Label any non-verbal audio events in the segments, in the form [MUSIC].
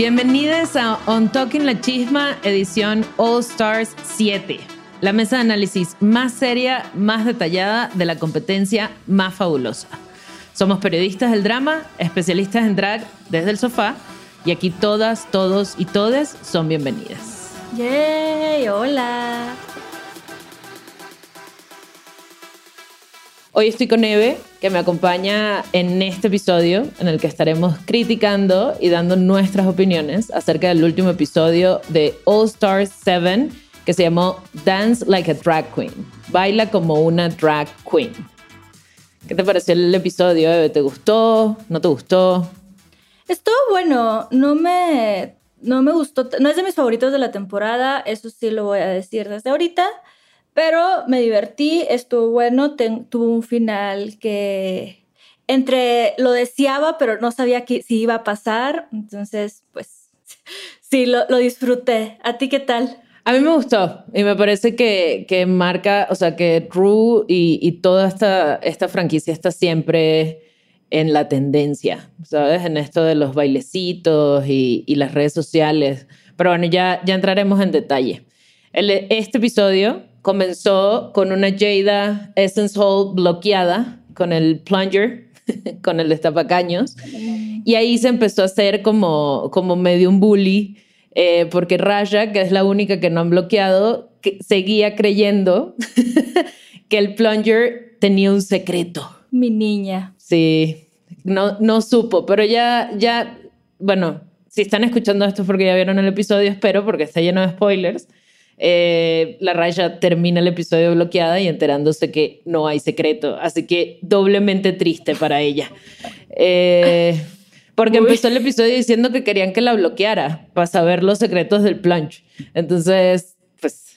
Bienvenidos a On Talking La Chisma, edición All Stars 7. La mesa de análisis más seria, más detallada de la competencia más fabulosa. Somos periodistas del drama, especialistas en drag desde el sofá, y aquí todas, todos y todes son bienvenidas. ¡Yay! ¡Hola! Hoy estoy con Eve, que me acompaña en este episodio en el que estaremos criticando y dando nuestras opiniones acerca del último episodio de All Stars 7 que se llamó Dance Like a Drag Queen. Baila como una drag queen. ¿Qué te pareció el episodio, Eve? ¿Te gustó? ¿No te gustó? Estuvo bueno, no me, no me gustó, no es de mis favoritos de la temporada, eso sí lo voy a decir desde ahorita, pero me divertí, estuvo bueno, ten- tuvo un final que entre lo deseaba, pero no sabía que, si iba a pasar, entonces pues [LAUGHS] sí, lo, disfruté. ¿A ti qué tal? A mí me gustó y me parece que, que marca, o sea, que Rue y, toda esta, franquicia está siempre en la tendencia, ¿sabes? En esto de los bailecitos y, y las redes sociales. Pero bueno, ya, ya entraremos en detalle. El- este episodio comenzó con una Jada Essence Hall bloqueada con el plunger, [LAUGHS] con el destapacaños. Y ahí se empezó a hacer como, como medio un bully, eh, porque Raya, que es la única que no han bloqueado, que seguía creyendo [LAUGHS] que el plunger tenía un secreto. Mi niña. Sí, no, no supo, pero ya, ya, bueno, si están escuchando esto es porque ya vieron el episodio, espero, porque está lleno de spoilers. Eh, la Raya termina el episodio bloqueada y enterándose que no hay secreto, así que doblemente triste para ella. Eh, porque Uy. empezó el episodio diciendo que querían que la bloqueara para saber los secretos del plunge. Entonces, pues,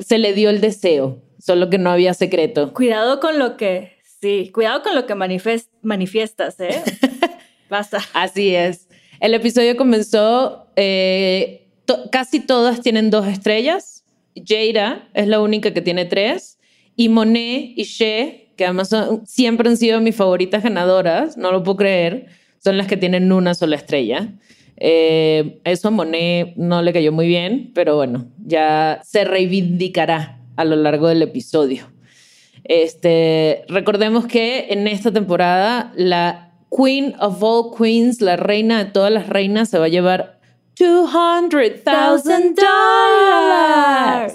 se le dio el deseo, solo que no había secreto. Cuidado con lo que, sí, cuidado con lo que manifest- manifiestas, ¿eh? [LAUGHS] Basta. Así es. El episodio comenzó, eh, casi todas tienen dos estrellas. Jada es la única que tiene tres. Y Monet y She, que además siempre han sido mis favoritas ganadoras, no lo puedo creer, son las que tienen una sola estrella. Eh, eso a Monet no le cayó muy bien, pero bueno, ya se reivindicará a lo largo del episodio. Este, recordemos que en esta temporada la Queen of all Queens, la reina de todas las reinas, se va a llevar 200,000 dólares.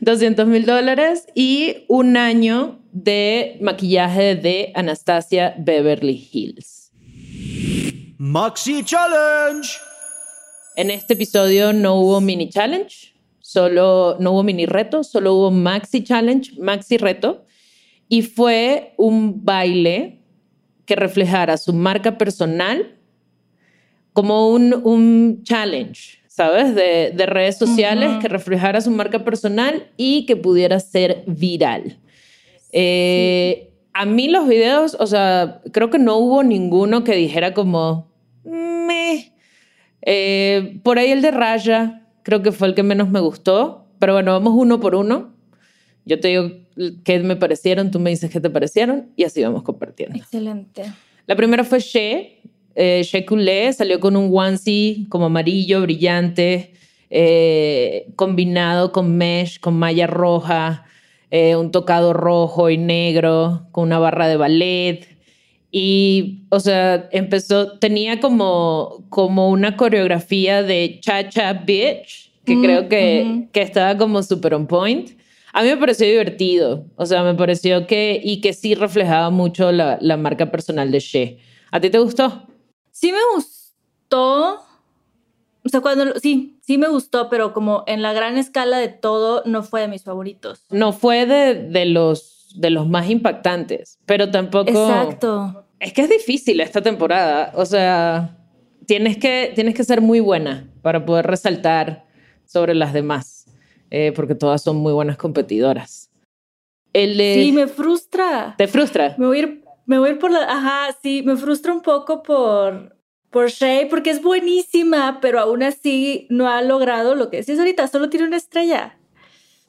200 mil dólares y un año de maquillaje de Anastasia Beverly Hills. Maxi Challenge. En este episodio no hubo mini challenge, solo no hubo mini reto, solo hubo maxi challenge, maxi reto y fue un baile que reflejara su marca personal como un, un challenge, ¿sabes? De, de redes sociales, que reflejara su marca personal y que pudiera ser viral. Eh, A mí los videos, o sea, creo que no hubo ninguno que dijera como, me. Eh, por ahí el de Raya, creo que fue el que menos me gustó, pero bueno, vamos uno por uno. Yo te digo qué me parecieron, tú me dices qué te parecieron y así vamos compartiendo. Excelente. La primera fue She. Eh, She Coulee salió con un onesie como amarillo, brillante, eh, combinado con mesh, con malla roja, eh, un tocado rojo y negro, con una barra de ballet. Y, o sea, empezó, tenía como, como una coreografía de Cha-Cha Bitch, que Mm, creo que, ujú. que estaba como super on point. A mí me pareció divertido, o sea, me pareció que, y que sí reflejaba mucho la, la marca personal de She. ¿A ti te gustó? Sí me gustó. O sea, cuando sí, sí me gustó, pero como en la gran escala de todo, no fue de mis favoritos. No fue de, de, los, de los más impactantes, pero tampoco... Exacto. Es que es difícil esta temporada. O sea, tienes que, tienes que ser muy buena para poder resaltar sobre las demás, eh, porque todas son muy buenas competidoras. El Sí, me frustra. ¿Te frustra? Me voy a ir, me voy a ir por la. Ajá, sí, me frustra un poco por, por Shay, porque es buenísima, pero aún así no ha logrado lo que decías ahorita, solo tiene una estrella.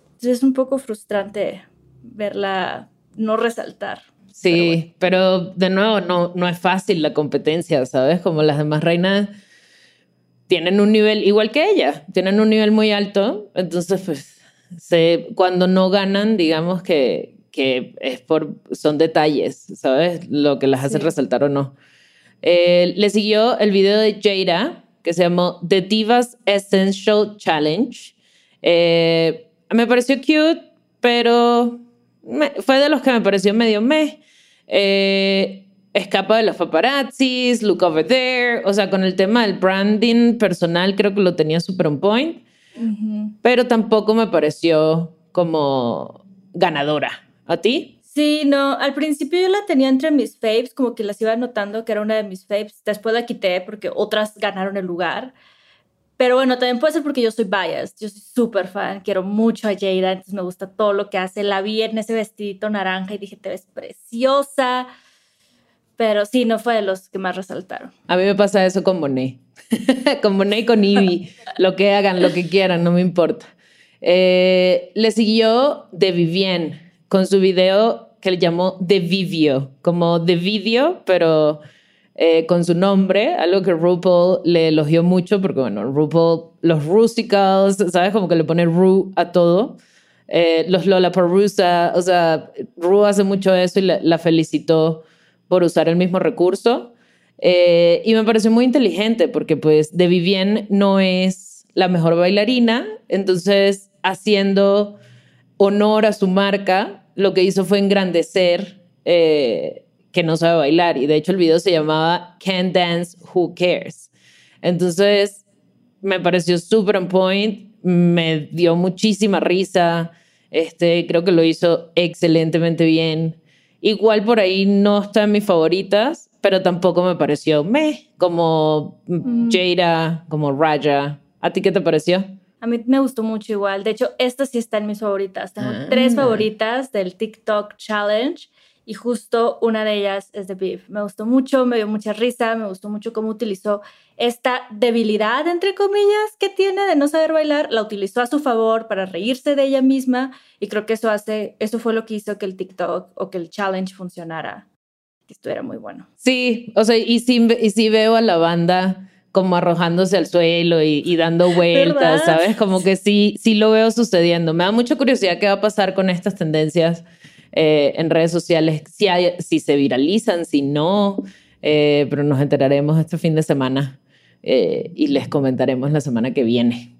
Entonces es un poco frustrante verla no resaltar. Sí, pero, de nuevo, no, no es fácil la competencia, ¿sabes? Como las demás reinas tienen un nivel igual que ella, tienen un nivel muy alto, entonces pues se, cuando no ganan, digamos que, que es por, son detalles, ¿sabes? Lo que las hace Sí. resaltar o no. Eh, le siguió el video de Jada, que se llamó The Divas Essential Challenge. Eh, me pareció cute, pero me- fue de los que me pareció medio meh. Eh, escapa de los paparazzis, look over there. O sea, con el tema del branding personal, creo que lo tenía super on point, pero tampoco me pareció como ganadora. ¿A ti? Sí, no, al principio yo la tenía entre mis faves, como que las iba notando que era una de mis faves. Después la quité porque otras ganaron el lugar. Pero bueno, también puede ser porque yo soy biased. Yo soy súper fan, quiero mucho a Jada, entonces me gusta todo lo que hace. La vi en ese vestidito naranja y dije, te ves preciosa. Pero sí, no fue de los que más resaltaron. A mí me pasa eso con Monet. [LAUGHS] con Monet y con Ivy. lo que hagan, lo que quieran, no me importa. Eh, le siguió de Vivienne con su video que le llamó The Vivio, como The Video, pero eh, con su nombre, algo que RuPaul le elogió mucho, porque bueno, RuPaul, los Rusicals, ¿sabes? Como que le pone Ru a todo. Eh, los Lollapalooza, o sea, Ru hace mucho eso y la, la felicitó por usar el mismo recurso. Eh, y me pareció muy inteligente porque pues de Vivienne no es la mejor bailarina, entonces haciendo honor a su marca, lo que hizo fue engrandecer eh, que no sabe bailar. Y de hecho el video se llamaba Can Dance, Who Cares. Entonces me pareció súper on point, me dio muchísima risa, este, creo que lo hizo excelentemente bien. Igual por ahí no está en mis favoritas, pero tampoco me pareció meh, como Jada, como Raja. ¿A ti qué te pareció? A mí me gustó mucho igual. De hecho, esta sí está en mis favoritas. Tengo Ah. tres favoritas del TikTok Challenge y justo una de ellas es de Beef. Me gustó mucho, me dio mucha risa, me gustó mucho cómo utilizó esta debilidad, entre comillas, que tiene de no saber bailar, la utilizó a su favor para reírse de ella misma y creo que eso hace, eso fue lo que hizo que el TikTok o que el challenge funcionara, que estuviera muy bueno. Sí, o sea, y sí, y sí veo a la banda como arrojándose al suelo y, y dando vueltas, ¿Verdad? ¿sabes? Como que sí, sí lo veo sucediendo. Me da mucha curiosidad qué va a pasar con estas tendencias eh, en redes sociales, si, hay- si se viralizan, si no, eh, pero nos enteraremos este fin de semana eh, y les comentaremos la semana que viene.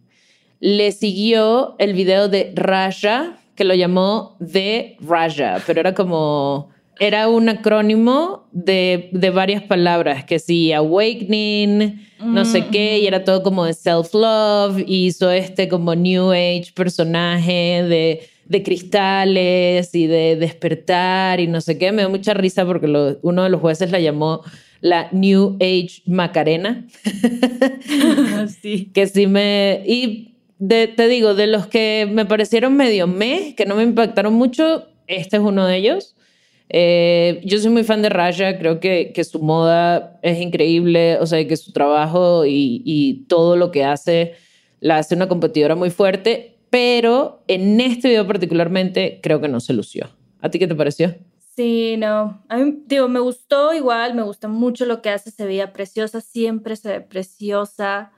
Le siguió el video de Raja, que lo llamó The Raja, pero era como, era un acrónimo de, de varias palabras, que sí, awakening, no sé qué, y era todo como de self-love, y hizo este como New Age personaje de, de cristales y de despertar y no sé qué. Me dio mucha risa porque lo- uno de los jueces la llamó la New Age Macarena. [LAUGHS] [LAUGHS] sí. que sí me... Y de- te digo, de los que me parecieron medio me, que no me impactaron mucho, este es uno de ellos. Eh, yo soy muy fan de Raya, creo que, su moda es increíble, o sea, que su trabajo y, y todo lo que hace la hace una competidora muy fuerte, pero en este video particularmente creo que no se lució. ¿A ti qué te pareció? Sí, no. A mí, digo, me gustó igual, me gusta mucho lo que hace, se veía preciosa, siempre se ve preciosa,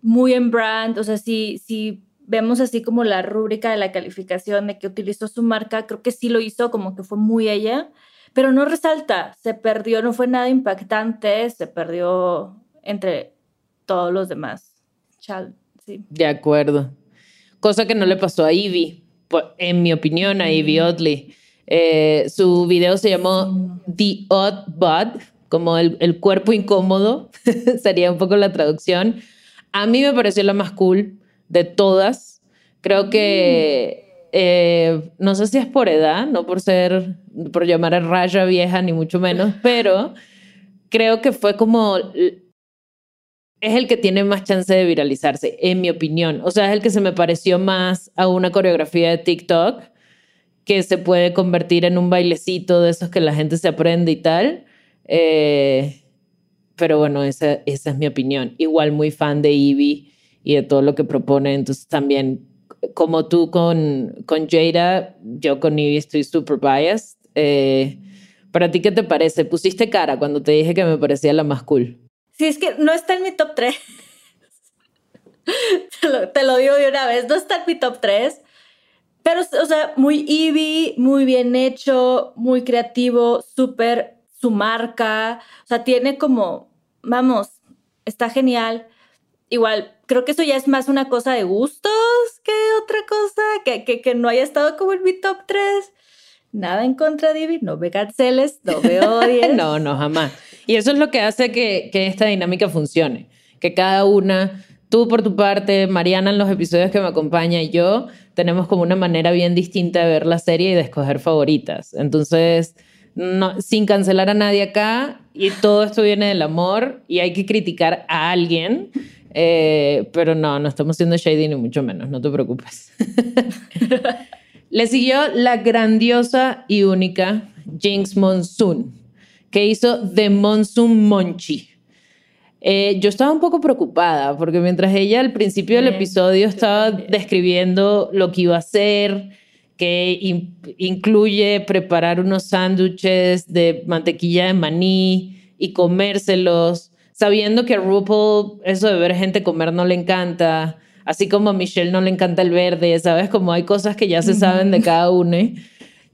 muy en brand, o sea, si, si vemos así como la rúbrica de la calificación de que utilizó su marca, creo que sí lo hizo, como que fue muy ella, pero no resalta, se perdió, no fue nada impactante, se perdió entre todos los demás. Chal, sí. De acuerdo. Cosa que no le pasó a Ivy, en mi opinión, a Ivy Oddly. Eh, su video se llamó The Odd Bud, como el, el cuerpo incómodo, [LAUGHS] sería un poco la traducción. A mí me pareció la más cool de todas. Creo que, eh, no sé si es por edad, no por ser, por llamar a Raya vieja, ni mucho menos, pero creo que fue como es el que tiene más chance de viralizarse, en mi opinión. O sea, es el que se me pareció más a una coreografía de TikTok que se puede convertir en un bailecito de esos que la gente se aprende y tal. Eh, pero bueno, esa, esa es mi opinión. Igual muy fan de Ivy y de todo lo que propone. Entonces también, como tú con, con Jada, yo con Ivy estoy super biased. Eh, ¿Para ti qué te parece? Pusiste cara cuando te dije que me parecía la más cool. Sí, es que no está en mi top 3. [LAUGHS] te, lo, te lo digo de una vez, no está en mi top 3. Pero, o sea, muy Eevee, muy bien hecho, muy creativo, súper su marca. O sea, tiene como, vamos, está genial. Igual, creo que eso ya es más una cosa de gustos que otra cosa, que, que, que no haya estado como en mi top 3. Nada en contra de Ivy, no me canceles, no me [LAUGHS] odies. no, no, jamás. Y eso es lo que hace que, que esta dinámica funcione. Que cada una, tú por tu parte, Mariana en los episodios que me acompaña y yo, tenemos como una manera bien distinta de ver la serie y de escoger favoritas. Entonces, no, sin cancelar a nadie acá, y todo esto viene del amor y hay que criticar a alguien. Eh, pero no, no estamos siendo shady ni mucho menos, no te preocupes. [LAUGHS] Le siguió la grandiosa y única Jinx Monsoon, que hizo The Monsoon Monchi. Eh, yo estaba un poco preocupada porque mientras ella al principio del episodio estaba describiendo lo que iba a hacer, que in- incluye preparar unos sándwiches de mantequilla de maní y comérselos, sabiendo que a RuPaul eso de ver gente comer no le encanta, así como a Michelle no le encanta el verde, ¿sabes? Como hay cosas que ya se saben de cada uno.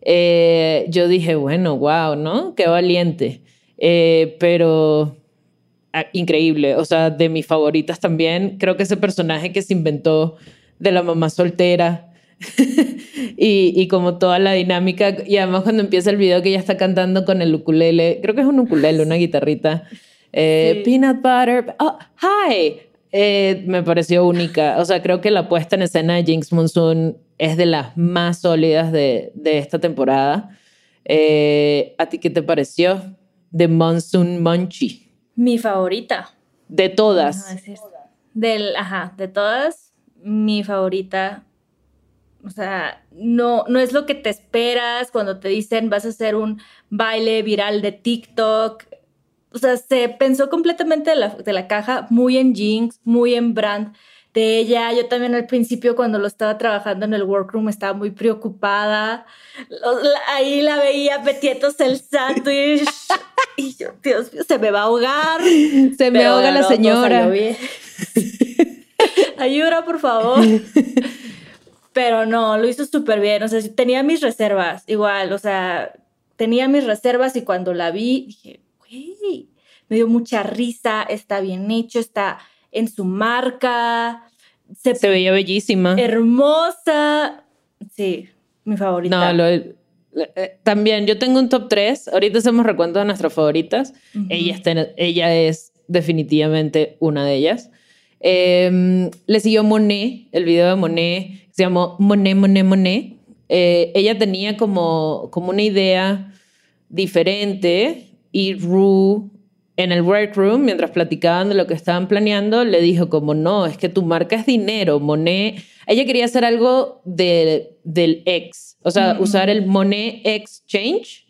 Eh, yo dije, bueno, wow, ¿no? Qué valiente. Eh, pero ah, increíble, o sea, de mis favoritas también. Creo que ese personaje que se inventó de la mamá soltera [LAUGHS] y, y como toda la dinámica, y además cuando empieza el video que ella está cantando con el ukulele, creo que es un ukulele, una guitarrita, eh, Sí. peanut butter, oh, hi, eh, me pareció única. O sea, creo que la puesta en escena de Jinx Monsoon es de las más sólidas de, de esta temporada. Eh, ¿A ti qué te pareció? The Monsoon Munchie. Mi favorita. De todas. Es. Del, ajá, de todas, mi favorita. O sea, no, no es lo que te esperas cuando te dicen vas a hacer un baile viral de TikTok. O sea, se pensó completamente de la, de la caja, muy en Jinx, muy en brand de ella. Yo también al principio cuando lo estaba trabajando en el workroom estaba muy preocupada. Ahí la veía metiéndose el sándwich. [LAUGHS] Y yo, Dios mío, se me va a ahogar. [LAUGHS] Se me ahoga la no, señora. bien. [LAUGHS] Ayuda, por favor. Pero no, lo hizo súper bien. O sea, tenía mis reservas, igual. O sea, tenía mis reservas y cuando la vi, dije, güey, me dio mucha risa, está bien hecho, está en su marca, se, Se veía bellísima. hermosa. Sí, mi favorita. No, lo- eh, también yo tengo un top 3. Ahorita hacemos recuento de nuestras favoritas. Ujú. ella, está ella es definitivamente una de ellas. Eh, le siguió Monet, el video de Monet, se llamó Monet, Monet, Monet. eh, ella tenía como, como una idea diferente y Rue en el workroom, mientras platicaban de lo que estaban planeando, le dijo como, no, es que tu marca es dinero, Monet. Ella quería hacer algo de, del ex, o sea, usar el Monet Exchange,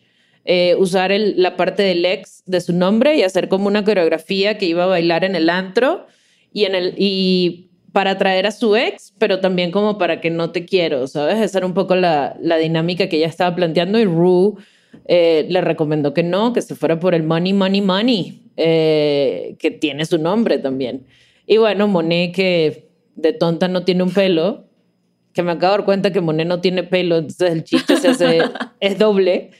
eh, usar el, la parte del ex de su nombre y hacer como una coreografía que iba a bailar en el antro y, en el, y para atraer a su ex, pero también como para que no te quiero, ¿sabes? Esa era un poco la, la dinámica que ella estaba planteando y Rue eh, le recomendó que no, que se fuera por el Money, Money, Money, eh, que tiene su nombre también. Y bueno, Monet, que de tonta no tiene un pelo, que me acabo de dar cuenta que Monet no tiene pelo, entonces el chiste se hace, [LAUGHS] es doble,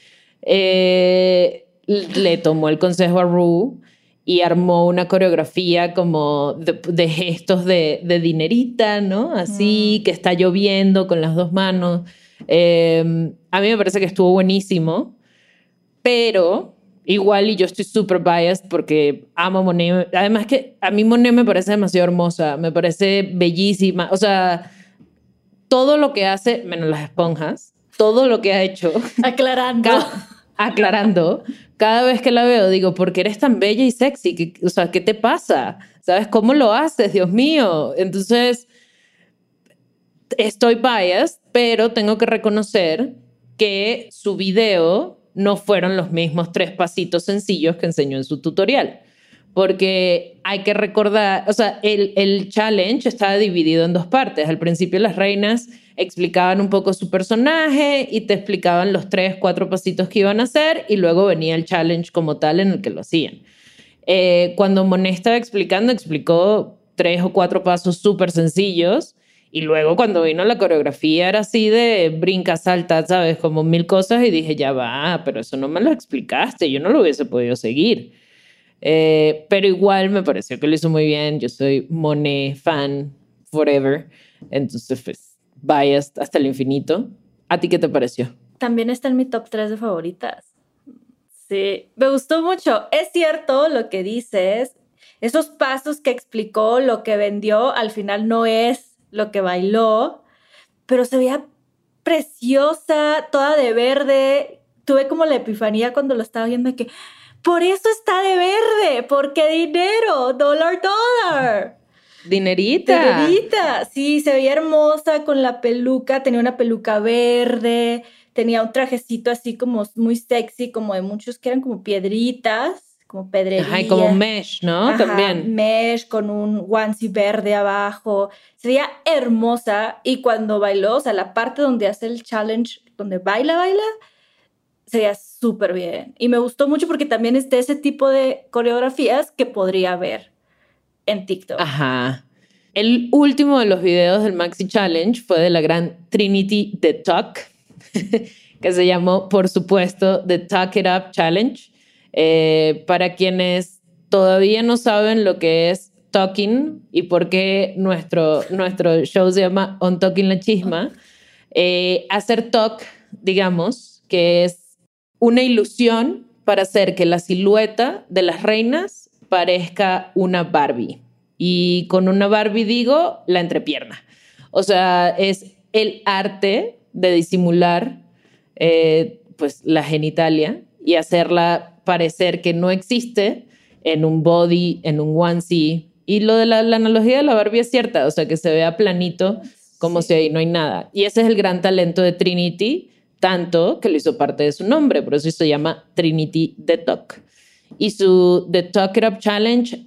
eh, le tomó el consejo a Rue y armó una coreografía como de, gestos de, de, dinerita, ¿no? Así, mm. que está lloviendo con las dos manos. a mí me parece que estuvo buenísimo pero igual y yo estoy súper biased porque amo Monet. Además que a mí Monet me parece demasiado hermosa, me parece bellísima. O sea, todo lo que hace, menos las esponjas, todo lo que ha hecho. [LAUGHS] Aclarando. aclarando. Cada vez que la veo digo, ¿por qué eres tan bella y sexy? o sea, ¿qué te pasa? ¿Sabes cómo lo haces? Dios mío. Entonces, estoy biased, pero tengo que reconocer que su video no fueron los mismos tres pasitos sencillos que enseñó en su tutorial. Porque hay que recordar, o sea, el, el challenge estaba dividido en dos partes. Al principio las reinas explicaban un poco su personaje y te explicaban los tres, cuatro pasitos que iban a hacer y luego venía el challenge como tal en el que lo hacían. Eh, cuando Monet estaba explicando, explicó tres o cuatro pasos súper sencillos y luego cuando vino la coreografía era así de brinca, salta, ¿sabes? Como mil cosas y dije, ya va, pero eso no me lo explicaste, yo no lo hubiese podido seguir. Eh, pero igual me pareció que lo hizo muy bien, yo soy Monet fan forever, entonces pues biased hasta el infinito. ¿A ti qué te pareció? También está en mi top 3 de favoritas. Sí, me gustó mucho. Es cierto lo que dices, esos pasos que explicó, lo que vendió, al final no es lo que bailó, pero se veía preciosa, toda de verde. Tuve como la epifanía cuando lo estaba viendo que por eso está de verde, porque dinero, dólar, dólar. Dinerita. Dinerita, sí, se veía hermosa con la peluca, tenía una peluca verde, tenía un trajecito así como muy sexy, como de muchos que eran como piedritas como pedrería. Ajá, y como mesh, ¿no? También. Mesh con un onesie verde abajo. Sería hermosa. Y cuando bailó, o sea, la parte donde hace el challenge, donde baila, baila, sería súper bien. Y me gustó mucho porque también es de ese tipo de coreografías que podría ver en TikTok. Ajá. El último de los videos del Maxi Challenge fue de la gran Trinity The Talk, [LAUGHS] que se llamó, por supuesto, The Talk It Up Challenge eh, para quienes todavía no saben lo que es talking y por qué nuestro, nuestro show se llama On Talking la Chisma, eh, hacer talk, digamos, que es una ilusión para hacer que la silueta de las reinas parezca una Barbie. Y con una Barbie digo la entrepierna. O sea, es el arte de disimular eh, pues la genitalia y hacerla parecer que no existe en un body, en un onesie. Y lo de la, analogía de la Barbie es cierta, o sea, que se vea planito como si ahí no hay nada. Y ese es el gran talento de Trinity, tanto que lo hizo parte de su nombre, por eso se llama Trinity The Talk. Y su The Talk It Up Challenge,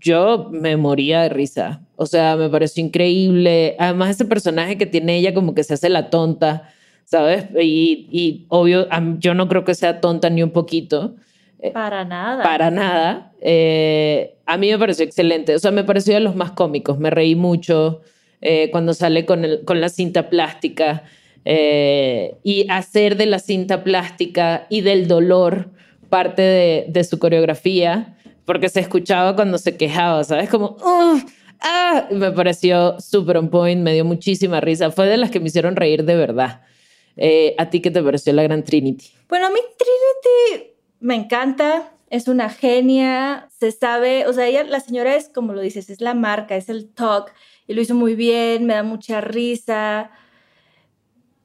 yo me moría de risa. O sea, me pareció increíble. Además, ese personaje que tiene ella como que se hace la tonta, ¿sabes? Y, y obvio, yo no creo que sea tonta ni un poquito. Eh, para nada. Para nada. Eh, a mí me pareció excelente. O sea, me pareció de los más cómicos. Me reí mucho eh, cuando sale con, el, con la cinta plástica. y hacer de la cinta plástica y del dolor parte de, de su coreografía, porque se escuchaba cuando se quejaba, ¿sabes? Como, ¡ah! Me pareció súper on point, me dio muchísima risa. Fue de las que me hicieron reír de verdad. ¿A ti qué te pareció la gran Trinity? Bueno, a mí Trinity me encanta, es una genia, se sabe, o sea, ella, la señora es, como lo dices, es la marca, es el talk, y lo hizo muy bien, me da mucha risa.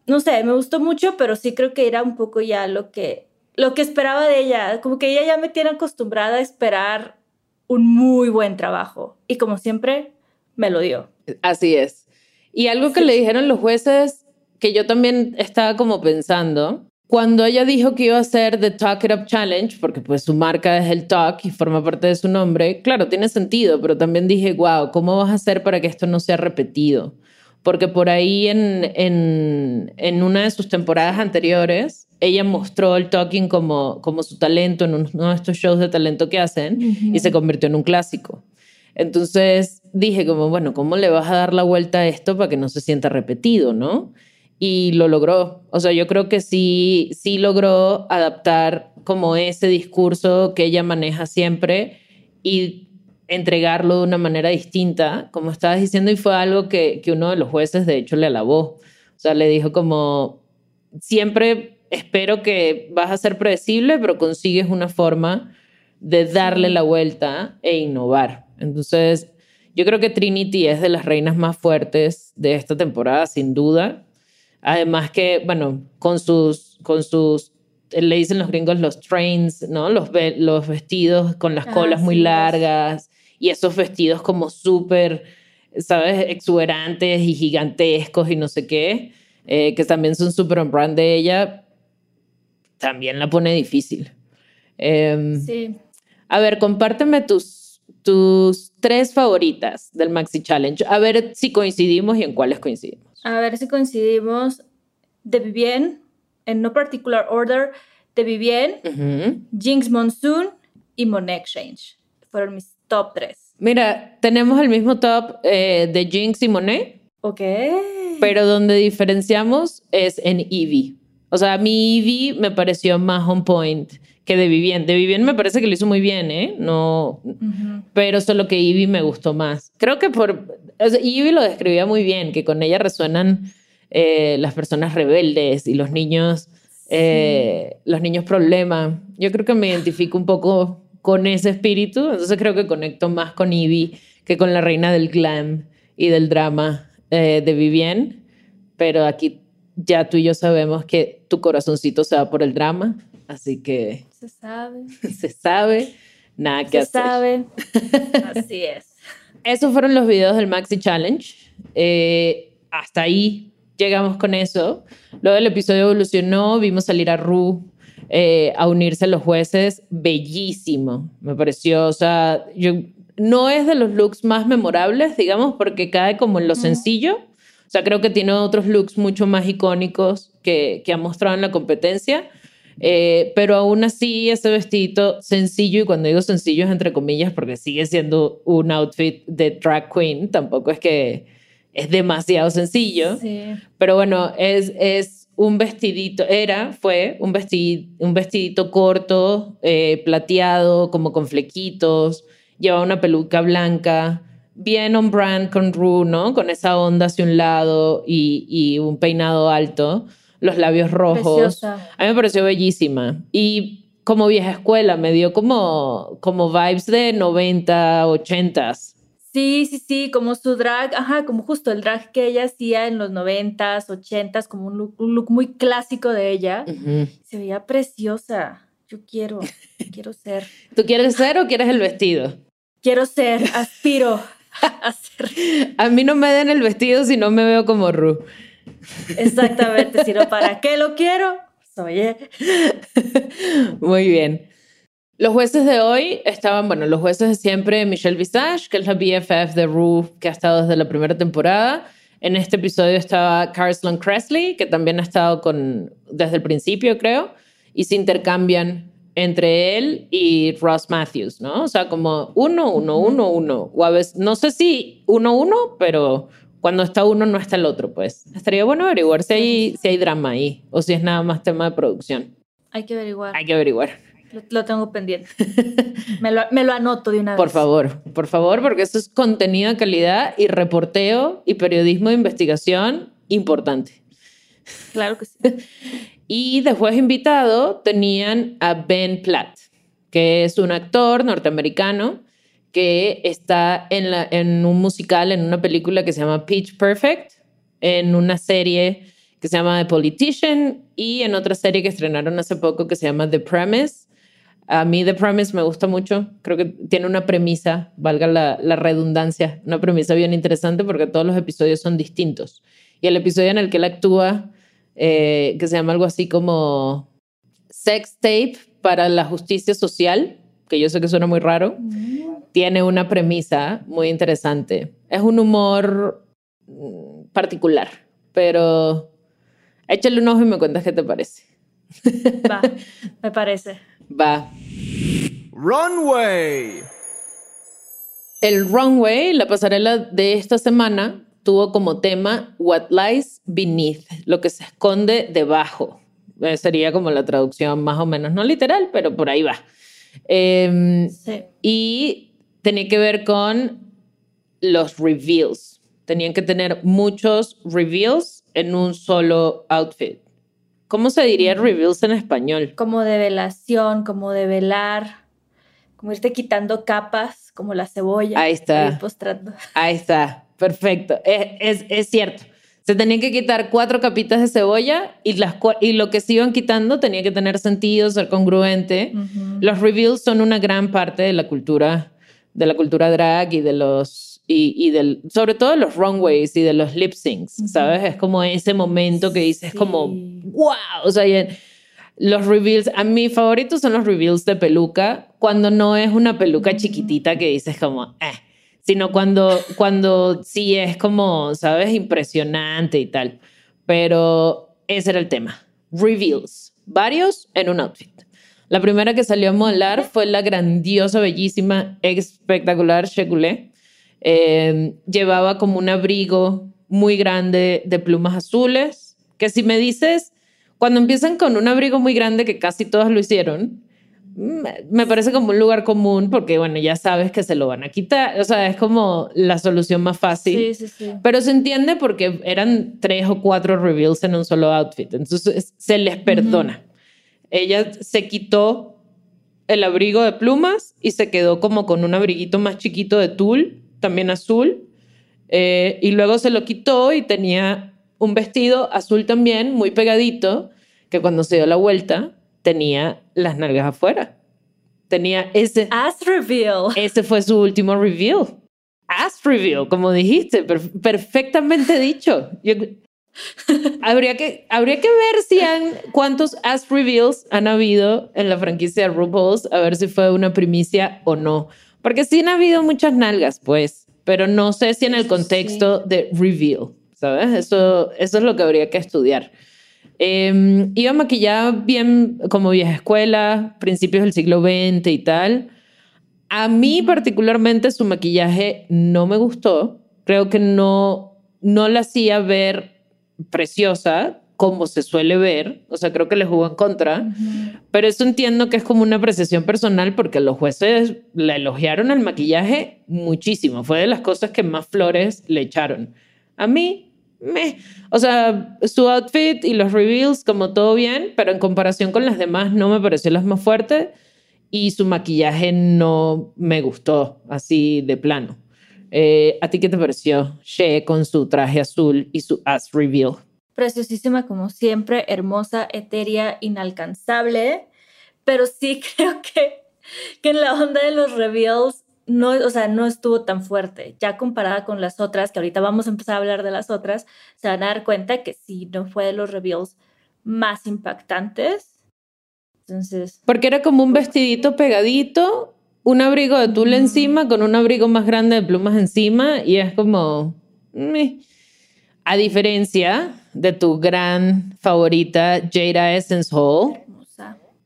no sé, me gustó mucho, pero sí creo que era un poco ya lo que, lo que esperaba de ella. Como que ella ya me tiene acostumbrada a esperar un muy buen trabajo. Y como siempre, me lo dio. Así es. Y algo que le dijeron los jueces, que yo también estaba como pensando, cuando ella dijo que iba a hacer The Talk It Up Challenge, porque pues su marca es el Talk y forma parte de su nombre, claro, tiene sentido, pero también dije, wow, ¿cómo vas a hacer para que esto no sea repetido? Porque por ahí en, en, en una de sus temporadas anteriores, ella mostró el talking como, como su talento en uno de estos shows de talento que hacen y se convirtió en un clásico. Entonces dije como, bueno, ¿cómo le vas a dar la vuelta a esto para que no se sienta repetido, no? Y lo logró. O sea, yo creo que sí, sí logró adaptar como ese discurso que ella maneja siempre y entregarlo de una manera distinta, como estabas diciendo, y fue algo que, que uno de los jueces de hecho le alabó. O sea, le dijo como, siempre espero que vas a ser predecible, pero consigues una forma de darle la vuelta e innovar. Entonces, yo creo que Trinity es de las reinas más fuertes de esta temporada, sin duda. Además que, bueno, con sus, con sus, le dicen los gringos los trains, ¿no? Los, los vestidos con las colas muy largas y esos vestidos como súper, ¿sabes? Exuberantes y gigantescos y no sé qué, eh, que también son súper on brand de ella, también la pone difícil. Em, sí. A ver, compárteme tus, tus tres favoritas del Maxi Challenge. A ver si coincidimos y en cuáles coincidimos. A ver si coincidimos. De Vivien, en no particular order, de Vivien, Jinx Monsoon y Monet Exchange. Fueron mis top tres. Mira, tenemos el mismo top eh, de Jinx y Monet. Ok. Pero donde diferenciamos es en Eevee. O sea, a mí Eevee me pareció más on point que de Vivien. De Vivien me parece que lo hizo muy bien, ¿eh? No, pero solo que Ivy me gustó más. Creo que por... O sea, Ivy lo describía muy bien, que con ella resuenan eh, las personas rebeldes y los niños, eh, los niños problema. Yo creo que me identifico un poco con ese espíritu, entonces creo que conecto más con Ivy que con la reina del glam y del drama eh, de Vivien, pero aquí ya tú y yo sabemos que tu corazoncito se va por el drama, así que se sabe. [LAUGHS] Se sabe. Nada que Se sabe. [LAUGHS] Así es. Esos fueron los videos del Maxi Challenge. Eh, hasta ahí llegamos con eso. Luego el episodio evolucionó, vimos salir a Ru eh, a unirse a los jueces. Bellísimo, me pareció. O sea, yo, no es de los looks más memorables, digamos, porque cae como en lo sencillo. O sea, creo que tiene otros looks mucho más icónicos que, que ha mostrado en la competencia eh, pero aún así, ese vestido sencillo, y cuando digo sencillo es entre comillas porque sigue siendo un outfit de drag queen, tampoco es que es demasiado sencillo. Pero bueno, es, es un vestidito, era, fue un, vestid, un vestidito corto, eh, plateado, como con flequitos, llevaba una peluca blanca, bien on brand con Rue, ¿no? Con esa onda hacia un lado y, y un peinado alto los labios rojos. A mí me pareció bellísima. Y como vieja escuela, me dio como, como vibes de 90, 80 Sí, sí, sí, como su drag, ajá, como justo el drag que ella hacía en los 90s, 80s, como un look, muy clásico de ella. Se veía preciosa. Yo quiero, quiero ser. ¿Tú quieres ser o quieres el vestido? Quiero ser, aspiro a ser. [LAUGHS] A mí no me den el vestido si no me veo como Ru. Exactamente, sino para qué lo quiero, oye. [LAUGHS] Muy bien. Los jueces de hoy estaban, bueno, los jueces de siempre, Michelle Visage, que es la BFF de Rue, que ha estado desde la primera temporada. En este episodio estaba Carson Cresley, que también ha estado con, desde el principio, creo, y se intercambian entre él y Ross Matthews, ¿no? O sea, como uno, uno, uno, uno. O a veces, no sé si uno, uno, pero cuando está uno no está el otro, pues. Estaría bueno averiguar si hay, si hay drama ahí o si es nada más tema de producción. Hay que averiguar. Hay que averiguar. Lo, tengo pendiente. [LAUGHS] me, lo, me, lo, anoto de una vez. Por favor, por favor, porque eso es contenido de calidad y reporteo y periodismo de investigación importante. Claro que sí. [LAUGHS] y después invitado tenían a Ben Platt, que es un actor norteamericano que está en, un musical, en una película que se llama Pitch Perfect, en una serie que se llama The Politician, y en otra serie que estrenaron hace poco que se llama The Premise. A mí The Premise me gusta mucho, creo que tiene una premisa, valga la, redundancia, una premisa bien interesante porque todos los episodios son distintos. Y el episodio en el que él actúa, eh, que se llama algo así como Sex Tape para la Justicia Social, que yo sé que suena muy raro, tiene una premisa muy interesante. Es un humor mm, particular, pero échale un ojo y me cuentas qué te parece. [LAUGHS] Va, me parece. Va. Runway. El runway, la pasarela de esta semana, tuvo como tema What Lies Beneath, lo que se esconde debajo. Eh, sería como la traducción más o menos, no literal, pero por ahí va. Em, Sí. y tenía que ver con los reveals. Tenían que tener muchos reveals en un solo outfit. ¿Cómo se diría reveals en español? Como de velación, como de velar, como irte quitando capas, como la cebolla. Ahí está. postrando. [LAUGHS] Ahí está, perfecto. Es, es, es cierto. Se tenían que quitar cuatro capitas de cebolla y, las, y lo que se iban quitando tenía que tener sentido, ser congruente. Los reveals son una gran parte de la cultura, de la cultura drag y de los y, y del, sobre todo de los runways y de los lip syncs, ¿sabes? Es como ese momento que dices Sí. como, wow, o sea, en- los reveals, a mi favorito son los reveals de peluca, cuando no es una peluca chiquitita que dices como, eh, sino cuando, cuando sí es como, ¿sabes? Impresionante y tal. Pero ese era el tema. Reveals, varios en un outfit. La primera que salió a modelar fue la grandiosa, bellísima, espectacular Shekulé. Eh, llevaba como un abrigo muy grande de plumas azules, que si me dices, cuando empiezan con un abrigo muy grande, que casi todas lo hicieron, me parece como un lugar común porque, bueno, ya sabes que se lo van a quitar. O sea, es como la solución más fácil. Sí, sí, sí. Pero se entiende porque eran tres o cuatro reveals en un solo outfit. Entonces se les perdona. Ella se quitó el abrigo de plumas y se quedó como con un abriguito más chiquito de tul, también azul. Eh, y luego se lo quitó y tenía un vestido azul también, muy pegadito, que cuando se dio la vuelta tenía las nalgas afuera. Tenía ese, As reveal. ese fue su último reveal. Ass reveal, como dijiste, per- perfectamente dicho. Yo- habría, que, habría que ver si han, cuántos ass reveals han habido en la franquicia de RuPaul's, a ver si fue una primicia o no. Porque sí han habido muchas nalgas, pues, pero no sé si en el contexto de reveal, ¿sabes? Eso, eso es lo que habría que estudiar. Eh, iba maquillada bien como vieja escuela, principios del siglo XX y tal. A mí particularmente su maquillaje no me gustó. Creo que no, no la hacía ver preciosa como se suele ver. O sea, creo que le jugó en contra. Pero eso entiendo que es como una apreciación personal porque los jueces la elogiaron el maquillaje muchísimo. Fue de las cosas que más flores le echaron. A mí, me. O sea, su outfit y los reveals, como todo bien, pero en comparación con las demás no me pareció las más fuertes y su maquillaje no me gustó así de plano. Eh, ¿A ti qué te pareció Shea con su traje azul y su ass reveal? Preciosísima como siempre, hermosa, etérea, inalcanzable. Pero sí [LAUGHS] creo que, que en la onda de los reveals no, o sea, no estuvo tan fuerte. Ya comparada con las otras, que ahorita vamos a empezar a hablar de las otras, se van a dar cuenta que sí no fue de los reveals más impactantes. Entonces, Porque era como un vestidito pegadito, un abrigo de tul encima con un abrigo más grande de plumas encima y es como... meh. A diferencia de tu gran favorita Jada Essence Hall,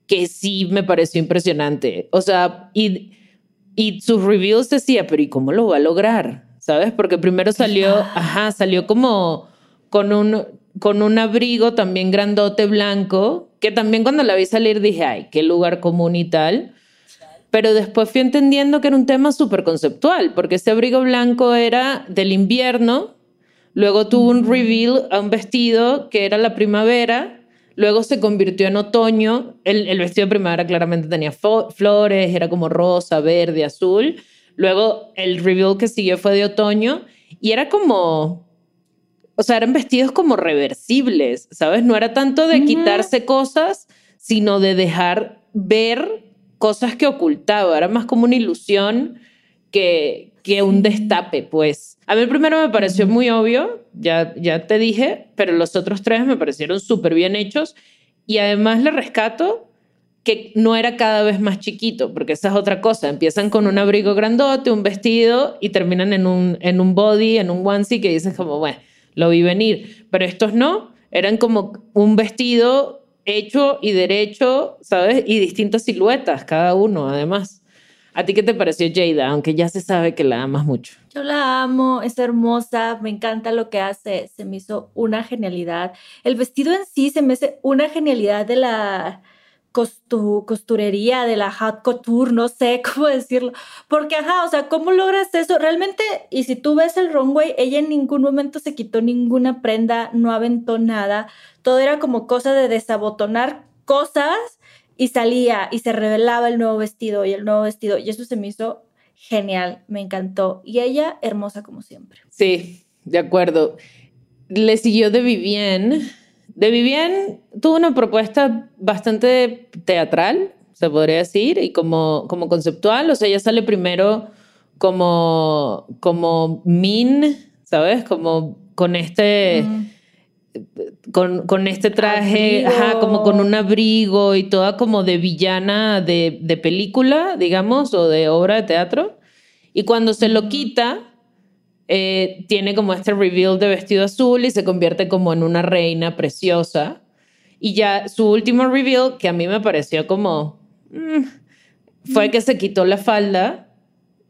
que sí me pareció impresionante. O sea, y, y sus reviews decía, pero ¿y cómo lo va a lograr? ¿Sabes? Porque primero salió, ajá, salió como con un, con un abrigo también grandote blanco, que también cuando la vi salir dije, ay, qué lugar común y tal. Pero después fui entendiendo que era un tema súper conceptual, porque ese abrigo blanco era del invierno, luego tuvo un reveal a un vestido que era la primavera, luego se convirtió en otoño, el, el vestido de primavera claramente tenía flores, era como rosa, verde, azul, luego el reveal que siguió fue de otoño y era como o sea, eran vestidos como reversibles, ¿sabes? No era tanto de quitarse cosas, sino de dejar ver cosas que ocultaba. Era más como una ilusión que, que un destape, pues. A mí el primero me pareció muy obvio, ya, ya te dije, pero los otros tres me parecieron súper bien hechos. Y además le rescato que no era cada vez más chiquito, porque esa es otra cosa. Empiezan con un abrigo grandote, un vestido y terminan en un, en un body, en un onesie que dices como, bueno, lo vi venir. Pero estos no, eran como un vestido hecho y derecho, ¿sabes? Y distintas siluetas, cada uno, además. ¿A ti qué te pareció Jada? Aunque ya se sabe que la amas mucho. Yo la amo, es hermosa, me encanta lo que hace, se me hizo una genialidad. El vestido en sí se me hace una genialidad de la costurería, de la hot couture, no sé [LAUGHS] cómo decirlo. Porque, ajá, o sea, ¿cómo logras eso? Realmente, y si tú ves el runway, ella en ningún momento se quitó ninguna prenda, no aventó nada. Todo era como cosa de desabotonar cosas y salía y se revelaba el nuevo vestido y el nuevo vestido. Y eso se me hizo genial, me encantó. Y ella, hermosa como siempre. Sí, de acuerdo. Le siguió de Vivienne de Vivian tuvo una propuesta bastante teatral, se podría decir, y como, como conceptual. O sea, ella sale primero como, como Min, ¿sabes? Como con este... Con, con, este traje, ajá, como con un abrigo y toda como de villana de, de, película, digamos, o de obra de teatro. Y cuando se lo quita, eh, tiene como este reveal de vestido azul y se convierte como en una reina preciosa. Y ya su último reveal, que a mí me pareció como... Mm, fue que se quitó la falda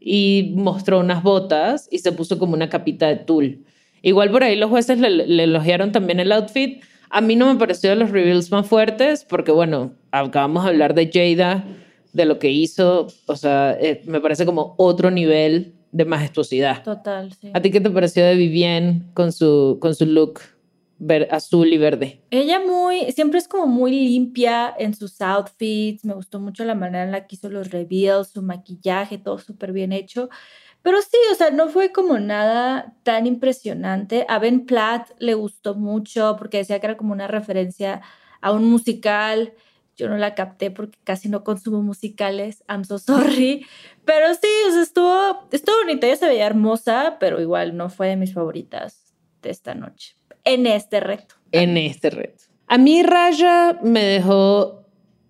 y mostró unas botas y se puso como una capita de tul. Igual por ahí los jueces le, elogiaron también el outfit. A mí no me pareció de los reveals más fuertes porque, bueno, acabamos de hablar de Jada, de lo que hizo. O sea, eh, me parece como otro nivel de majestuosidad. Total, sí. ¿A ti qué te pareció de Vivienne con su, con su look azul y verde? Ella muy, siempre es como muy limpia en sus outfits. Me gustó mucho la manera en la que hizo los reveals, su maquillaje, todo súper bien hecho. Pero sí, o sea, no fue como nada tan impresionante. A Ben Platt le gustó mucho porque decía que era como una referencia a un musical yo no la capté porque casi no consumo musicales, I'm so sorry. [LAUGHS] Pero sí, o sea, estuvo, estuvo bonita, ella se veía hermosa, pero igual no fue de mis favoritas de esta noche. En este reto. En este reto. A mí Raya me dejó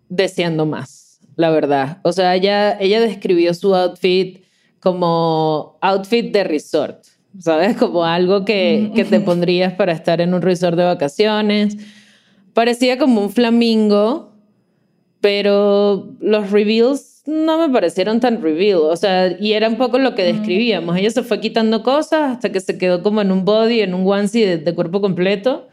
deseando más, la verdad. O sea, ella, ella describió su outfit como outfit de resort, ¿sabes? Como algo que, que te pondrías para estar en un resort de vacaciones. Parecía como un flamingo, pero los reveals no me parecieron tan reveal, o sea, y era un poco lo que describíamos. Ella se fue quitando cosas hasta que se quedó como en un body, en un onesie de, cuerpo completo.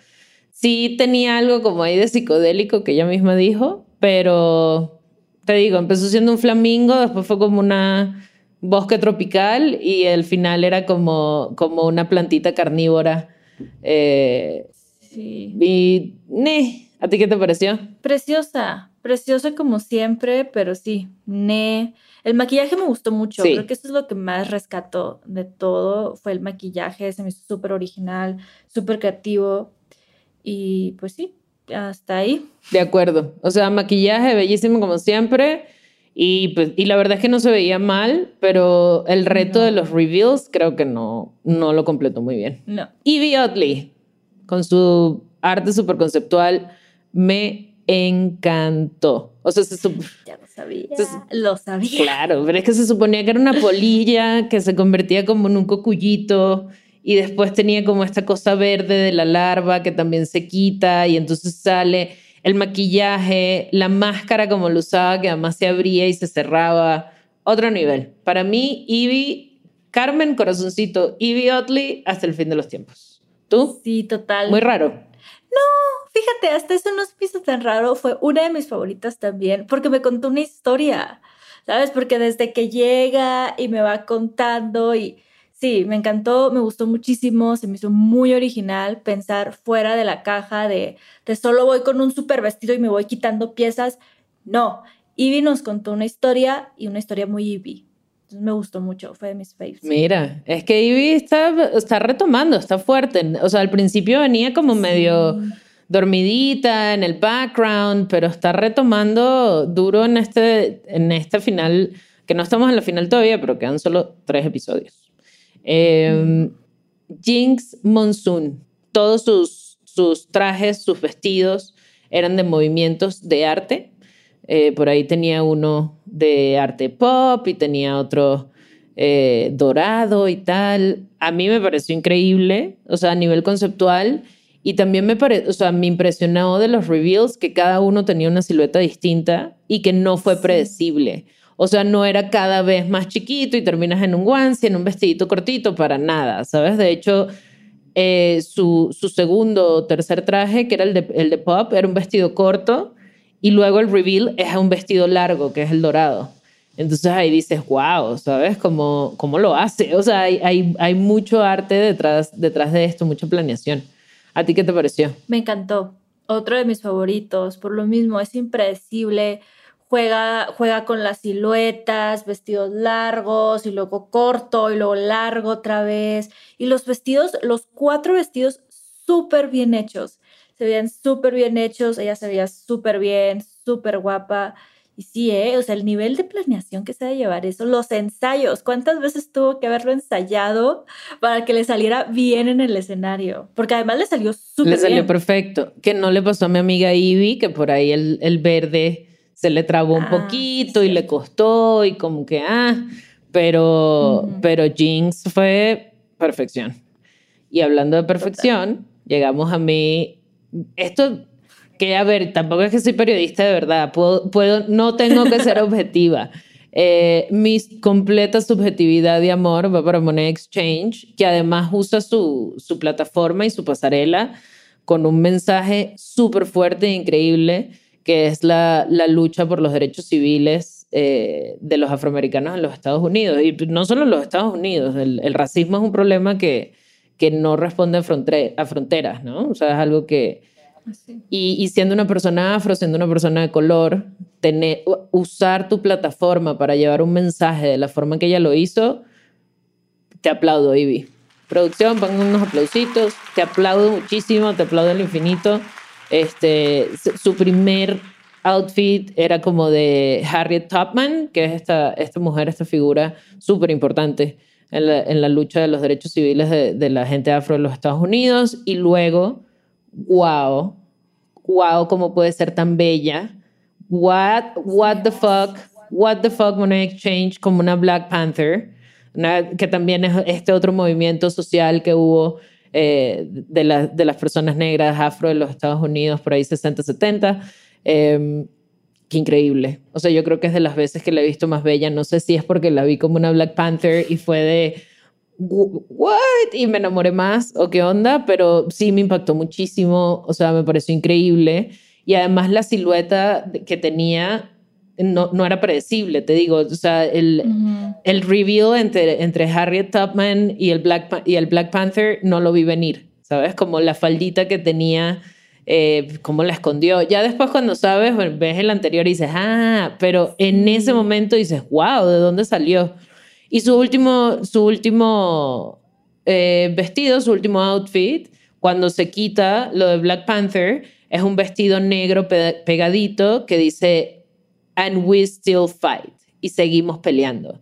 Sí tenía algo como ahí de psicodélico que ella misma dijo, pero te digo, empezó siendo un flamingo, después fue como una bosque tropical y el final era como, como una plantita carnívora. Eh, sí. Y, ¿a ti qué te pareció? Preciosa, Preciosa como siempre, pero sí, ne. El maquillaje me gustó mucho. Creo que eso es lo que más rescató de todo. Fue el maquillaje, se me hizo súper original, súper creativo. Y pues sí, hasta ahí. De acuerdo. O sea, maquillaje bellísimo como siempre. Y, pues, y la verdad es que no se veía mal, pero el reto de los reveals creo que no, no lo completó muy bien. No. Evie Oddly, con su arte súper conceptual, me encantó. O sea, se Ya lo sabía. lo sabía. Claro, pero es que se suponía que era una polilla que se convertía como en un cocuyito y después tenía como esta cosa verde de la larva que también se quita y entonces sale el maquillaje, la máscara como lo usaba que además se abría y se cerraba. Otro nivel. Para mí, Ivy, Carmen Corazoncito, Ivy Otley hasta el fin de los tiempos. ¿Tú? Sí, total. Muy raro. No, Fíjate, hasta eso no hizo tan raro. Fue una de mis favoritas también, porque me contó una historia, ¿sabes? Porque desde que llega y me va contando y sí, me encantó, me gustó muchísimo, se me hizo muy original pensar fuera de la caja de, de solo voy con un super vestido y me voy quitando piezas. No, Ivy nos contó una historia y una historia muy Ivy. Entonces me gustó mucho, fue de mis faves. Mira, es que Ivy está, está retomando, está fuerte. O sea, al principio venía como medio dormidita en el background, pero está retomando duro en este, en este final, que no estamos en la final todavía, pero quedan solo tres episodios. Eh, Jinx Monsoon, todos sus, sus trajes, sus vestidos eran de movimientos de arte. Eh, por ahí tenía uno de arte pop y tenía otro eh, dorado y tal. A mí me pareció increíble, o sea, a nivel conceptual. Y también me, pare o sea, me impresionó de los reveals que cada uno tenía una silueta distinta y que no fue predecible. O sea, no era cada vez más chiquito y terminas en un onesie, en un vestidito cortito, para nada, ¿sabes? De hecho, eh, su, su, segundo o tercer traje, que era el de, el de Pop, era un vestido corto y luego el reveal es un vestido largo, que es el dorado. Entonces ahí dices, wow, ¿sabes? ¿Cómo, cómo lo hace? O sea, hay, hay, hay mucho arte detrás, detrás de esto, mucha planeación. ¿A ti qué te pareció? Me encantó. Otro de mis favoritos, por lo mismo, es impredecible juega, juega con las siluetas, vestidos largos y luego corto y luego largo otra vez. Y los vestidos, los cuatro vestidos súper bien hechos. Se veían súper bien hechos, ella se veía súper bien, súper guapa. Y sí, ¿eh? o sea, el nivel de planeación que se debe llevar eso, los ensayos, ¿cuántas veces tuvo que haberlo ensayado para que le saliera bien en el escenario? Porque además le salió súper bien. Le salió perfecto, que no le pasó a mi amiga Ivy, que por ahí el, el verde se le trabó un ah, poquito y le costó y como que, ah, pero, pero Jinx fue perfección. Y hablando de perfección, llegamos a mí, esto que a ver, tampoco es que soy periodista de verdad, puedo, puedo no tengo que ser [LAUGHS] objetiva. Eh, mi completa subjetividad de amor va para Money Exchange, que además usa su, su plataforma y su pasarela con un mensaje súper fuerte e increíble que es la, la lucha por los derechos civiles eh, de los afroamericanos en los Estados Unidos. Y no solo en los Estados Unidos, el, el racismo es un problema que, que no responde a, fronteras, ¿no? O sea, es algo que... Y, y, siendo una persona afro, siendo una persona de color, tener, usar tu plataforma para llevar un mensaje de la forma que ella lo hizo, te aplaudo, Ivy. Producción, pongan unos aplausitos, te aplaudo muchísimo, te aplaudo al infinito. Este, su primer outfit era como de Harriet Tubman, que es esta, esta mujer, esta figura súper importante en la, en la, lucha de los derechos civiles de, de, la gente afro en los Estados Unidos. Y luego, wow, wow, cómo puede ser tan bella. What, what the fuck, what the fuck Money Exchange como una Black Panther, que también es este otro movimiento social que hubo eh, de, de, las personas negras afro de los Estados Unidos, por ahí 60, 70. Eh, qué increíble. O sea, yo creo que es de las veces que la he visto más bella. No sé si es porque la vi como una Black Panther y fue de, ¿what? Y me enamoré más o qué onda, pero sí me impactó muchísimo. O sea, me pareció increíble. Y además la silueta que tenía no, no era predecible, te digo. O sea, el, el reveal entre, entre Harriet Tubman y el, Black, y el Black Panther no lo vi venir, ¿sabes? Como la faldita que tenía, eh, cómo la escondió. Ya después cuando sabes, ves el anterior y dices, ah, pero en ese momento dices, wow, ¿de dónde salió? Y su último, su último eh, vestido, su último outfit, cuando se quita lo de Black Panther, es un vestido negro pegadito que dice and we still fight. Y seguimos peleando.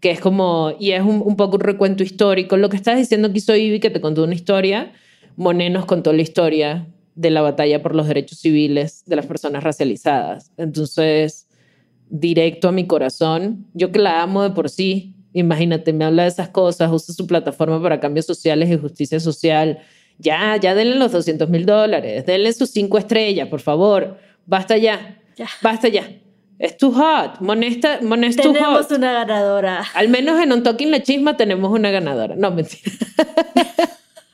Que es como, y es un, poco un recuento histórico. Lo que estás diciendo que soy Ivy, que te contó una historia, Monet nos contó la historia de la batalla por los derechos civiles de las personas racializadas. Entonces, directo a mi corazón, yo que la amo de por sí, imagínate, me habla de esas cosas, usa su plataforma para cambios sociales y justicia social. Ya, ya denle los 200 mil dólares, denle sus cinco estrellas, por favor. Basta ya. ya. Basta ya. Es too hot. Monesta, Monesta tenemos una ganadora. Al menos en un Talking La Chisma tenemos una ganadora. No, mentira.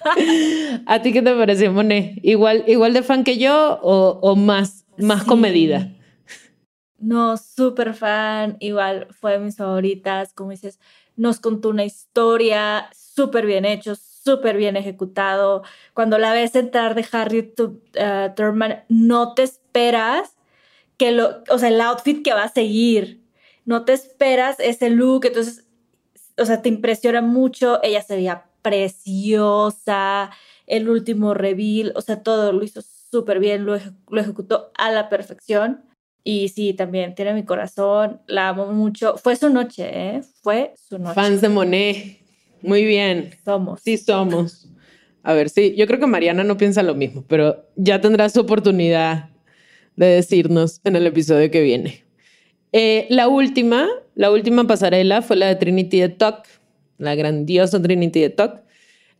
[LAUGHS] ¿A ti qué te pareció, Monet? ¿Igual, igual de fan que yo o, o más, más comedida? No, súper fan. Igual fue de mis favoritas. Como dices, nos contó una historia súper bien hecho, súper bien ejecutado. Cuando la ves entrar de Harry uh, no te esperas que lo, o sea, el outfit que va a seguir. No te esperas ese look, entonces o sea, te impresiona mucho. Ella se veía preciosa. El último reveal, o sea, todo lo hizo súper bien, lo, lo ejecutó a la perfección. Y sí, también tiene mi corazón, la amo mucho. Fue su noche, ¿eh? Fue su noche. Fans de Monet. Muy bien. Somos. Sí, somos. A ver, sí, yo creo que Mariana no piensa lo mismo, pero ya tendrá su oportunidad de decirnos en el episodio que viene. Eh, la última, la última pasarela fue la de Trinity de Talk, la grandiosa Trinity de Talk.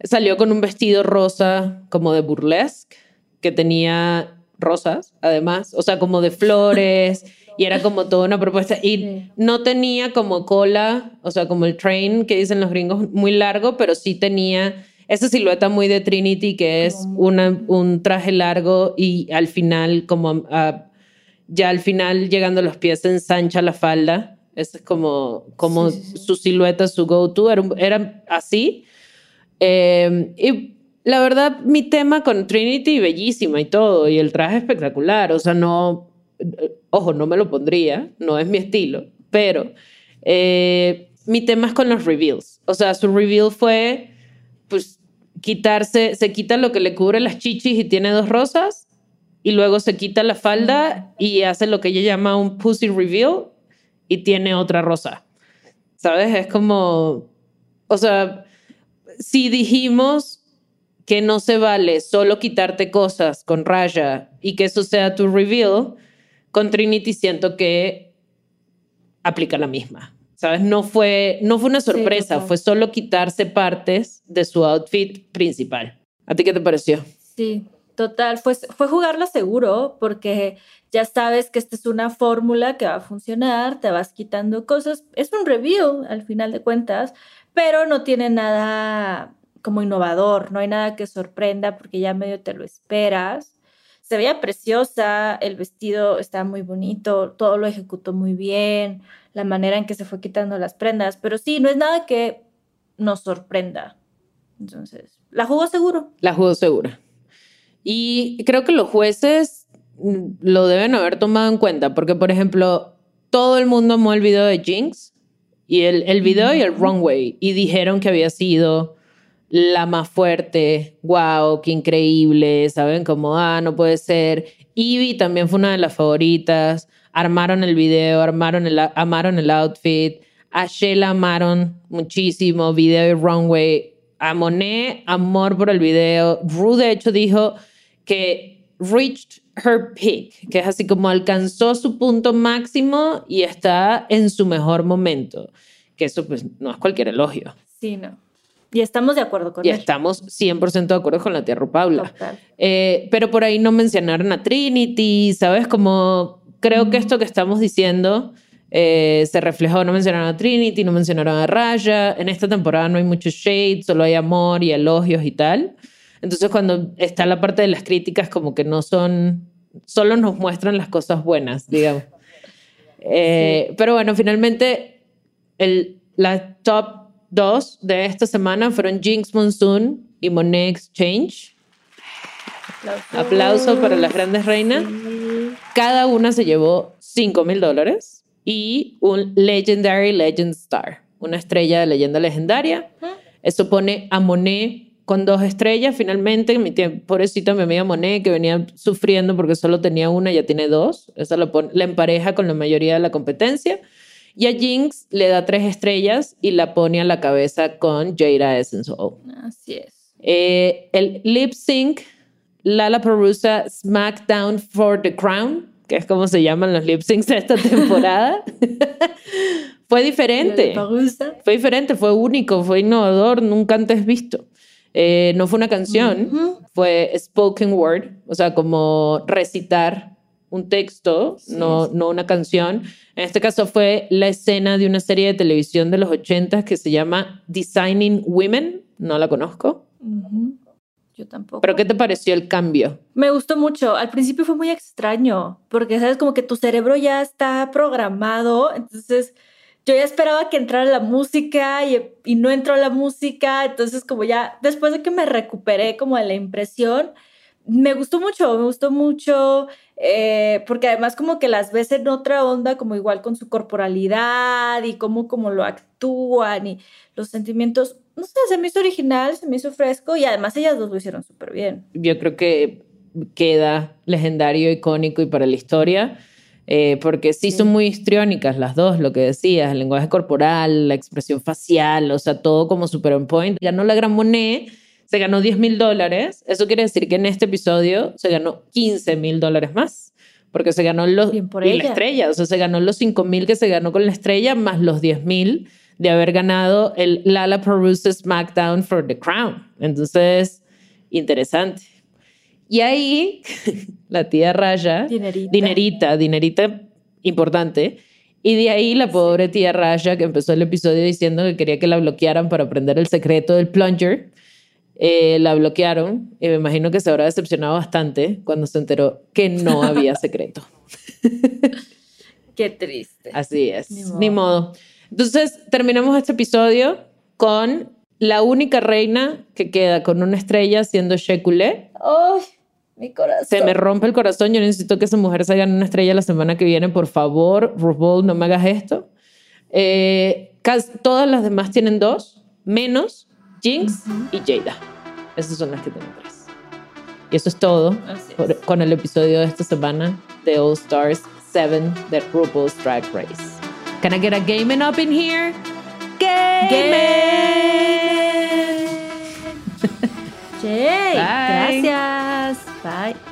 Salió con un vestido rosa como de burlesque, que tenía rosas, además, o sea, como de flores, [LAUGHS] y era como toda una propuesta. Y no tenía como cola, o sea, como el train que dicen los gringos, muy largo, pero sí tenía esa silueta muy de Trinity, que es una, un traje largo y al final, como ya al final, llegando a los pies, se ensancha la falda. Esa es como, como su silueta, su go-to, era, era, así. Eh, y la verdad, mi tema con Trinity, bellísima y todo, y el traje espectacular, o sea, no, ojo, no me lo pondría, no es mi estilo, pero eh, mi tema es con los reveals. O sea, su reveal fue, pues, quitarse, se quita lo que le cubre las chichis y tiene dos rosas, y luego se quita la falda y hace lo que ella llama un pussy reveal y tiene otra rosa. ¿Sabes? Es como, o sea, si dijimos que no se vale solo quitarte cosas con raya y que eso sea tu reveal, con Trinity siento que aplica la misma. ¿Sabes? No fue, no fue una sorpresa, fue solo quitarse partes de su outfit principal. ¿A ti qué te pareció? Sí, total. Fue, fue jugarlo seguro porque ya sabes que esta es una fórmula que va a funcionar, te vas quitando cosas. Es un review al final de cuentas, pero no tiene nada como innovador, no hay nada que sorprenda porque ya medio te lo esperas. Se veía preciosa, el vestido está muy bonito, todo lo ejecutó muy bien, la manera en que se fue quitando las prendas, pero sí, no es nada que nos sorprenda. Entonces, la jugó seguro. La jugó segura. Y creo que los jueces mm, lo deben haber tomado en cuenta, porque por ejemplo, todo el mundo amó el video de Jinx y el, el video y el runway y dijeron que había sido la más fuerte, wow, qué increíble, ¿saben? Como, ah, no puede ser. Ivy también fue una de las favoritas. Armaron el video, armaron el, amaron el outfit. A Shella amaron muchísimo, video y runway. A Monet, amor por el video. Ru, de hecho, dijo que reached her peak, que es así como alcanzó su punto máximo y está en su mejor momento. Que eso, pues, no es cualquier elogio. Sí, no. Y estamos de acuerdo con y estamos 100% de acuerdo con la tía Paula. Eh, pero por ahí no mencionaron a Trinity, ¿sabes? Como creo que esto que estamos diciendo eh, se reflejó. No mencionaron a Trinity, no mencionaron a Raya. En esta temporada no hay mucho shade, solo hay amor y elogios y tal. Entonces cuando está la parte de las críticas como que no son, solo nos muestran las cosas buenas, digamos. [LAUGHS] Eh, pero bueno, finalmente el, la top dos de esta semana fueron Jinx Monsoon y Monet Exchange. Aplauso, para las grandes reinas. Cada una se llevó 5 mil dólares y un Legendary Legend Star, una estrella de leyenda legendaria. Eso pone a Monet con dos estrellas. Finalmente, mi pobrecita mi amiga Monet, que venía sufriendo porque solo tenía una, ya tiene dos. Eso la, la empareja con la mayoría de la competencia. Y a Jinx le da tres estrellas y la pone a la cabeza con Jada Essence Así es. Eh, el lip sync, Lala Perusa SmackDown for the Crown, que es como se llaman los lip syncs de esta [LAUGHS] temporada, [LAUGHS] fue diferente. Fue diferente, fue único, fue innovador, nunca antes visto. Eh, no fue una canción, fue spoken word, o sea, como recitar un texto, no, no una canción. En este caso fue la escena de una serie de televisión de los 80 que se llama Designing Women. No la conozco. Yo tampoco. ¿Pero qué te pareció el cambio? Me gustó mucho. Al principio fue muy extraño, porque sabes como que tu cerebro ya está programado, entonces yo ya esperaba que entrara la música y, y no entró la música, entonces como ya después de que me recuperé como de la impresión, me gustó mucho, me gustó mucho Eh, porque además como que las ves en otra onda, como igual con su corporalidad y cómo como lo actúan y los sentimientos. No sé, se me hizo original, se me hizo fresco y además ellas dos lo hicieron súper bien. Yo creo que queda legendario, icónico y para la historia. Eh, porque sí, son muy histriónicas las dos, lo que decías, el lenguaje corporal, la expresión facial, o sea, todo como super on point. Ganó la Gran Monet, se ganó 10 mil dólares. Eso quiere decir que en este episodio se ganó 15 mil dólares más, porque se ganó los, por y la ella. estrella, o sea, se ganó los 5 mil que se ganó con la estrella, más los 10 mil de haber ganado el Lala Perusa SmackDown for the Crown. Entonces, interesante. Y ahí, [LAUGHS] la tía Raya, Dinerita. dinerita, dinerita importante. Y de ahí la pobre tía Raya, que empezó el episodio diciendo que quería que la bloquearan para aprender el secreto del plunger, eh, la bloquearon. Y me imagino que se habrá decepcionado bastante cuando se enteró que no había secreto. [LAUGHS] Qué triste. Así es, Ni ni modo. modo. Entonces, terminamos este episodio con la única reina que queda con una estrella siendo Shekulé. ¡Ay! Mi corazón. Se me rompe el corazón. Yo necesito que esa mujer se gane una estrella la semana que viene. Por favor, RuPaul, no me hagas esto. Eh, todas las demás tienen dos, menos Jinx y Jada. Esas son las que tienen tres. Y eso es todo es. por- con el episodio de esta semana de All Stars 7 de RuPaul's Drag Race. Can I get a gaming up in here? Gaming! [LAUGHS] Jay, gracias. Bye.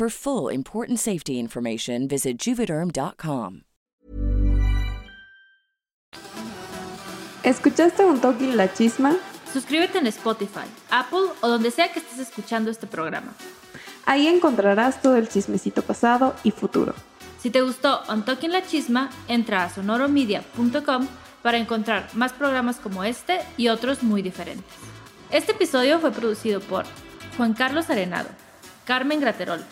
For full important safety information, visit juvederm.com. ¿Escuchaste un toque la chisma? Suscríbete en Spotify, Apple o donde sea que estés escuchando este programa. Ahí encontrarás todo el chismecito pasado y futuro. Si te gustó On Talking La Chisma, entra a sonoromedia.com para encontrar más programas como este y otros muy diferentes. Este episodio fue producido por Juan Carlos Arenado, Carmen Graterol,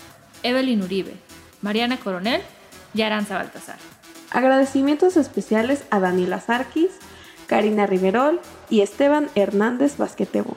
Evelyn Uribe, Mariana Coronel y Aranza Baltasar. Agradecimientos especiales a Daniela Sarkis, Karina Riverol y Esteban Hernández Basquetebo.